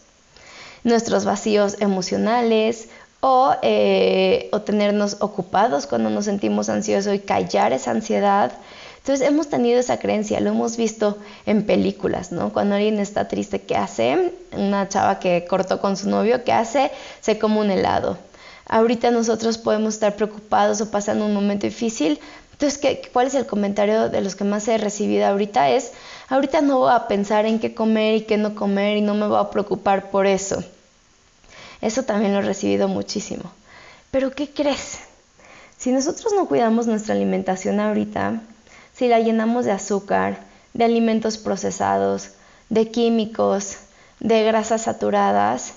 Nuestros vacíos emocionales, eh, o, tenernos ocupados cuando nos sentimos ansiosos y callar esa ansiedad. Entonces hemos tenido esa creencia, lo hemos visto en películas, ¿no? Cuando alguien está triste, ¿qué hace? Una chava que cortó con su novio, ¿qué hace? Se come un helado. Ahorita nosotros podemos estar preocupados o pasando un momento difícil. Entonces, ¿qué, ¿cuál es el comentario de los que más he recibido ahorita? Es, ahorita no voy a pensar en qué comer y qué no comer y no me voy a preocupar por eso. Eso también lo he recibido muchísimo. Pero ¿qué crees? Si nosotros no cuidamos nuestra alimentación ahorita, si la llenamos de azúcar, de alimentos procesados, de químicos, de grasas saturadas,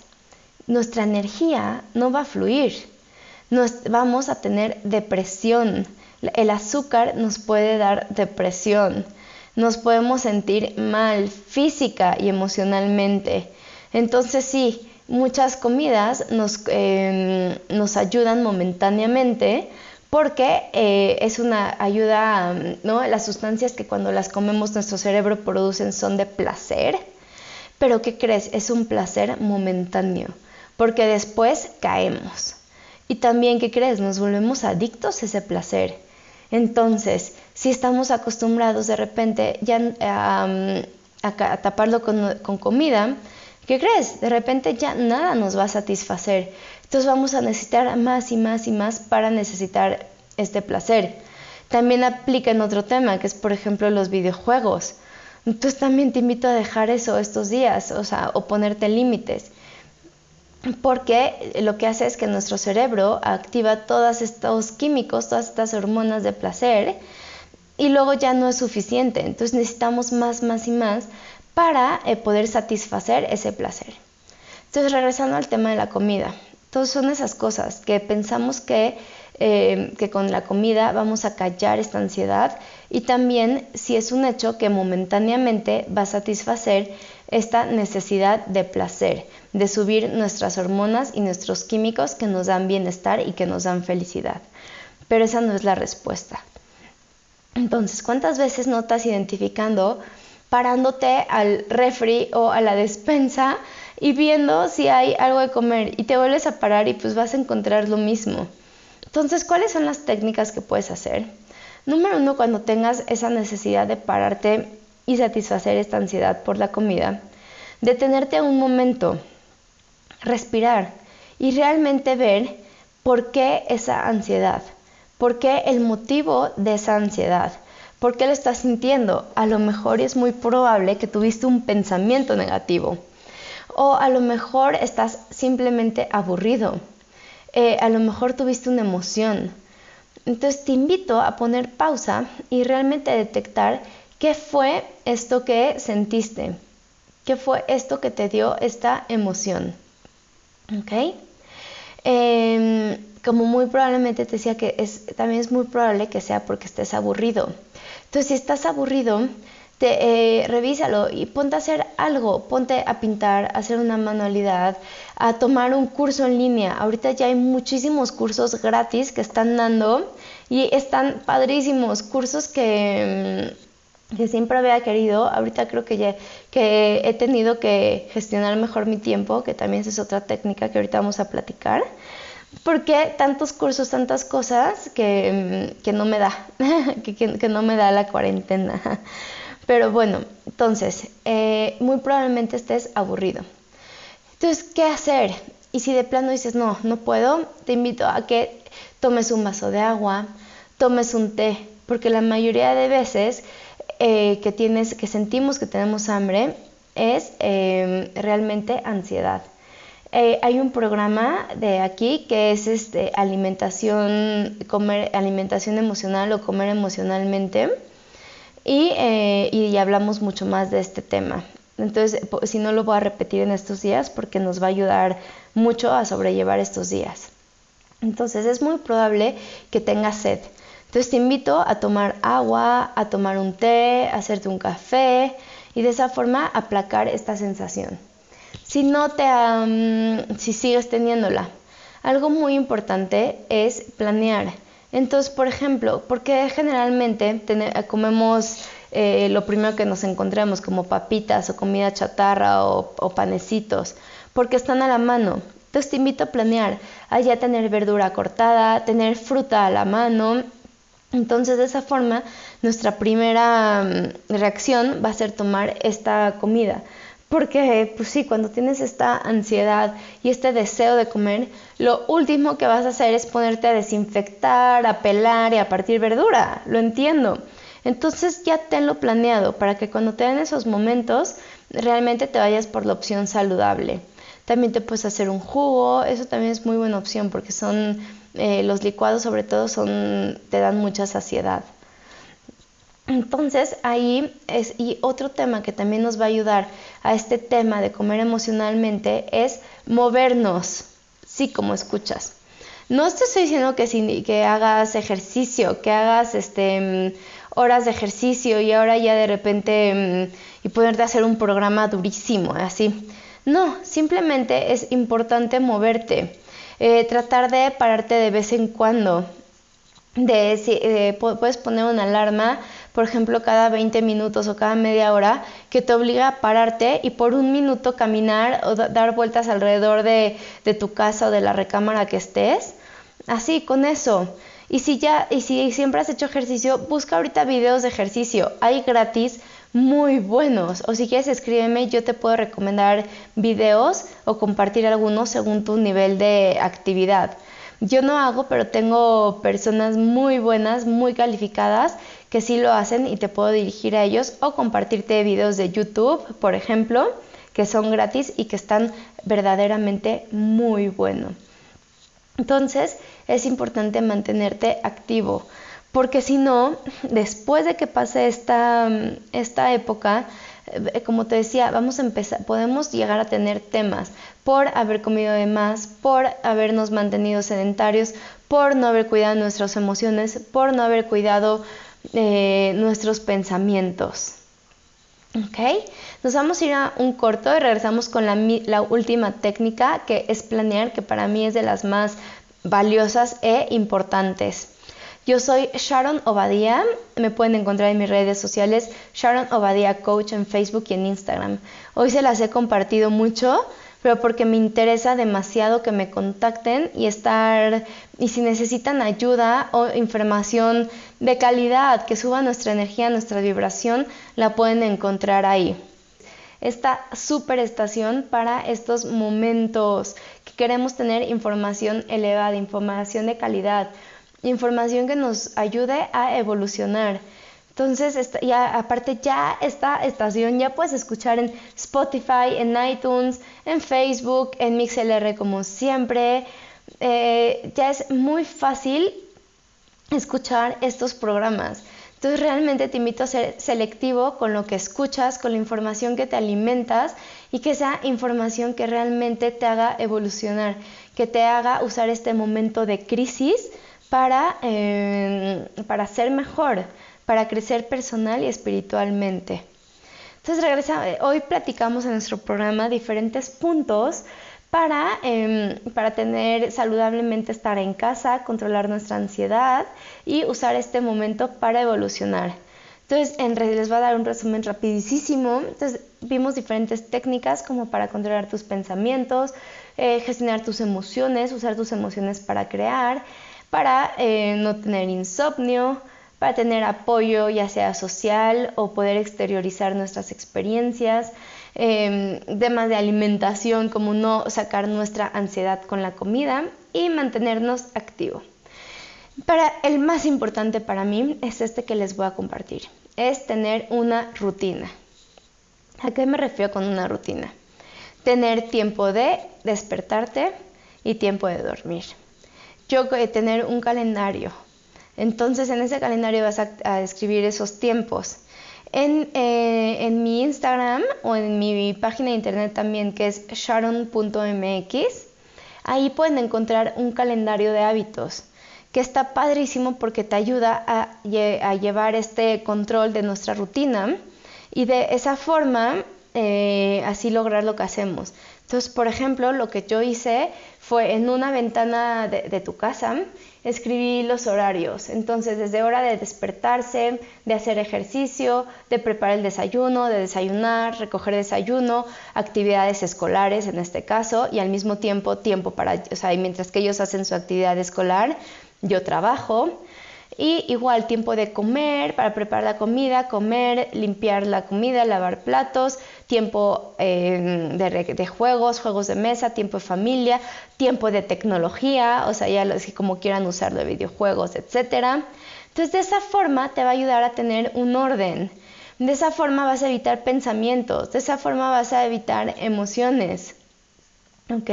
nuestra energía no va a fluir. Nos, vamos a tener depresión. El azúcar nos puede dar depresión. Nos podemos sentir mal física y emocionalmente. Entonces sí, muchas comidas nos, em, nos ayudan momentáneamente porque eh, es una ayuda, ¿no? Las sustancias que cuando las comemos nuestro cerebro producen son de placer, pero ¿qué crees? Es un placer momentáneo, porque después caemos. Y también, ¿qué crees? Nos volvemos adictos a ese placer. Entonces, si estamos acostumbrados de repente ya a, taparlo con, con comida, ¿Qué crees? De repente ya nada nos va a satisfacer. Entonces vamos a necesitar más y más y más para necesitar este placer. También aplica en otro tema, que es por ejemplo los videojuegos. Entonces también te invito a dejar eso estos días, o sea, o ponerte límites. Porque lo que hace es que nuestro cerebro activa todos estos químicos, todas estas hormonas de placer, y luego ya no es suficiente. Entonces necesitamos más, más y más para eh, poder satisfacer ese placer. Entonces, regresando al tema de la comida, todas son esas cosas que pensamos que, eh, que con la comida vamos a callar esta ansiedad y también si es un hecho que momentáneamente va a satisfacer esta necesidad de placer, de subir nuestras hormonas y nuestros químicos que nos dan bienestar y que nos dan felicidad. Pero esa no es la respuesta. Entonces, ¿cuántas veces notas identificando parándote al refri o a la despensa y viendo si hay algo de comer y te vuelves a parar y pues vas a encontrar lo mismo. Entonces, ¿cuáles son las técnicas que puedes hacer? Número uno, cuando tengas esa necesidad de pararte y satisfacer esta ansiedad por la comida, detenerte un momento respirar y realmente ver por qué esa ansiedad, por qué el motivo de esa ansiedad, por qué lo estás sintiendo. A lo mejor es muy probable que tuviste un pensamiento negativo o a lo mejor estás simplemente aburrido, eh, a lo mejor tuviste una emoción. Entonces te invito a poner pausa y realmente detectar qué fue esto que sentiste, qué fue esto que te dio esta emoción. ¿Ok? Em, como muy probablemente te decía que es, también es muy probable que sea porque estés aburrido. Entonces, si estás aburrido, te, eh, revísalo y ponte a hacer algo, ponte a pintar, a hacer una manualidad, a tomar un curso en línea. Ahorita ya hay muchísimos cursos gratis que están dando y están padrísimos, cursos que, mm, que siempre había querido. Ahorita creo que, ya, que he tenido que gestionar mejor mi tiempo, que también es otra técnica que ahorita vamos a platicar. Porque tantos cursos, tantas cosas que, mm, que no me da, que, que no me da la cuarentena. Pero bueno, entonces, eh, muy probablemente estés aburrido. Entonces, ¿qué hacer? Y si de plano dices, no, no puedo, te invito a que tomes un vaso de agua, tomes un té, porque la mayoría de veces eh, que, tienes, que sentimos que tenemos hambre es em, realmente ansiedad. Eh, hay un programa de aquí que es este, alimentación, comer, alimentación emocional o comer emocionalmente eh, y, hablamos mucho más de este tema. Entonces, si no lo voy a repetir en estos días porque nos va a ayudar mucho a sobrellevar estos días. Entonces, es muy probable que tengas sed. Entonces, te invito a tomar agua, a tomar un té, a hacerte un café y de esa forma aplacar esta sensación. Si no te, si sigues teniéndola, algo muy importante es planear. Entonces, por ejemplo, porque generalmente comemos eh, lo primero que nos encontramos como papitas o comida chatarra o, panecitos? Porque están a la mano. Entonces te invito a planear, a ya tener verdura cortada, tener fruta a la mano. Entonces de esa forma nuestra primera mm, reacción va a ser tomar esta comida. Porque, pues sí, cuando tienes esta ansiedad y este deseo de comer, lo último que vas a hacer es ponerte a desinfectar, a pelar y a partir verdura. Lo entiendo. Entonces ya tenlo planeado para que cuando te den esos momentos, realmente te vayas por la opción saludable. También te puedes hacer un jugo, eso también es muy buena opción porque son, eh, los licuados sobre todo son, te dan mucha saciedad. Entonces ahí es, y otro tema que también nos va a ayudar a este tema de comer emocionalmente es movernos, sí, como escuchas. No te estoy diciendo que, hagas ejercicio, que hagas este, mm, horas de ejercicio y ahora ya de repente mm, y ponerte a hacer un programa durísimo, así. No, simplemente es importante moverte, eh, tratar de pararte de vez en cuando, de, eh, puedes poner una alarma por ejemplo, cada 20 minutos o cada media hora, que te obliga a pararte y por un minuto caminar o dar vueltas alrededor de, tu casa o de la recámara que estés. Así, con eso. Y si ya, y si siempre has hecho ejercicio, busca ahorita videos de ejercicio. Hay gratis muy buenos. O si quieres escríbeme, yo te puedo recomendar videos o compartir algunos según tu nivel de actividad. Yo no hago, pero tengo personas muy buenas, muy calificadas que sí lo hacen y te puedo dirigir a ellos o compartirte videos de YouTube, por ejemplo, que son gratis y que están verdaderamente muy buenos. Entonces es importante mantenerte activo, porque si no, después de que pase esta, esta época, eh, como te decía, vamos a empezar, podemos llegar a tener temas por haber comido de más, por habernos mantenido sedentarios, por no haber cuidado nuestras emociones, por no haber cuidado eh, nuestros pensamientos. ¿Ok? Nos vamos a ir a un corto y regresamos con la, la, última técnica que es planear, que para mí es de las más valiosas e importantes. Yo soy Sharon Obadía, me pueden encontrar en mis redes sociales Sharon Obadía Coach en Facebook y en Instagram. Hoy se las he compartido mucho pero porque me interesa demasiado que me contacten y estar, y si necesitan ayuda o información de calidad que suba nuestra energía, nuestra vibración, la pueden encontrar ahí. esta super estación para estos momentos que queremos tener información elevada, información de calidad, información que nos ayude a evolucionar. Entonces, ya, aparte ya esta estación ya puedes escuchar en Spotify, en iTunes, en Facebook, en MixLR como siempre. Eh, ya es muy fácil escuchar estos programas. Entonces realmente te invito a ser selectivo con lo que escuchas, con la información que te alimentas y que sea información que realmente te haga evolucionar, que te haga usar este momento de crisis para, eh, para ser mejor para crecer personal y espiritualmente. Entonces, regresa, hoy platicamos en nuestro programa diferentes puntos para, em, para tener saludablemente estar en casa, controlar nuestra ansiedad y usar este momento para evolucionar. Entonces, en les voy a dar un resumen rapidísimo. Entonces, vimos diferentes técnicas como para controlar tus pensamientos, eh, gestionar tus emociones, usar tus emociones para crear, para eh, no tener insomnio, para tener apoyo ya sea social o poder exteriorizar nuestras experiencias, eh, temas de alimentación como no sacar nuestra ansiedad con la comida y mantenernos activos. Para el más importante para mí es este que les voy a compartir, es tener una rutina. ¿A qué me refiero con una rutina? Tener tiempo de despertarte y tiempo de dormir. Yo tener un calendario, entonces en ese calendario vas a, escribir esos tiempos. Eh, en, mi Instagram o en mi página de internet también, que es sharon.mx, ahí pueden encontrar un calendario de hábitos que está padrísimo porque te ayuda a, llevar este control de nuestra rutina y de esa forma eh, así lograr lo que hacemos. Entonces, por ejemplo, lo que yo hice fue en una ventana de tu casa, escribí los horarios. Entonces, desde hora de despertarse, de hacer ejercicio, de preparar el desayuno, de desayunar, recoger desayuno, actividades escolares en este caso, y al mismo tiempo tiempo para, o sea, mientras que ellos hacen su actividad escolar, yo trabajo. Y igual tiempo de comer, para preparar la comida, comer, limpiar la comida, lavar platos, tiempo eh, de, juegos, juegos de mesa, tiempo de familia, tiempo de tecnología, o sea, ya lo, como quieran usarlo de videojuegos, etc. Entonces, de esa forma te va a ayudar a tener un orden. De esa forma vas a evitar pensamientos, de esa forma vas a evitar emociones. ¿Ok?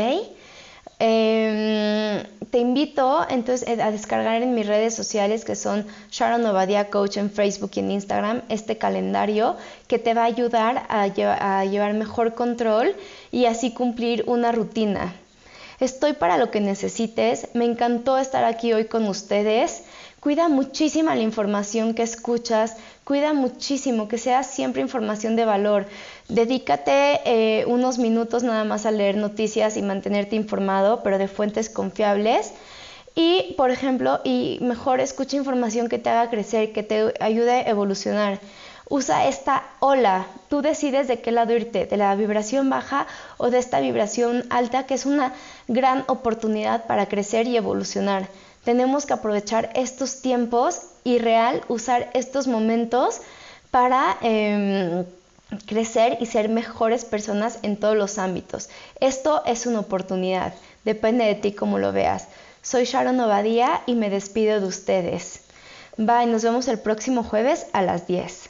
Em, te invito entonces eh, a descargar en mis redes sociales que son Sharon Obadia Coach en Facebook y en Instagram este calendario que te va a ayudar a, llevar mejor control y así cumplir una rutina. Estoy para lo que necesites. Me encantó estar aquí hoy con ustedes. Cuida muchísima la información que escuchas, cuida muchísimo que sea siempre información de valor. Dedícate eh, unos minutos nada más a leer noticias y mantenerte informado, pero de fuentes confiables. Y, por ejemplo, y mejor escucha información que te haga crecer, que te ayude a evolucionar. Usa esta ola. Tú decides de qué lado irte, de la vibración baja o de esta vibración alta, que es una gran oportunidad para crecer y evolucionar tenemos que aprovechar estos tiempos y real usar estos momentos para em, crecer y ser mejores personas en todos los ámbitos. Esto es una oportunidad, depende de ti cómo lo veas. Soy Sharon Obadía y me despido de ustedes. Bye, nos vemos el próximo jueves a las 10.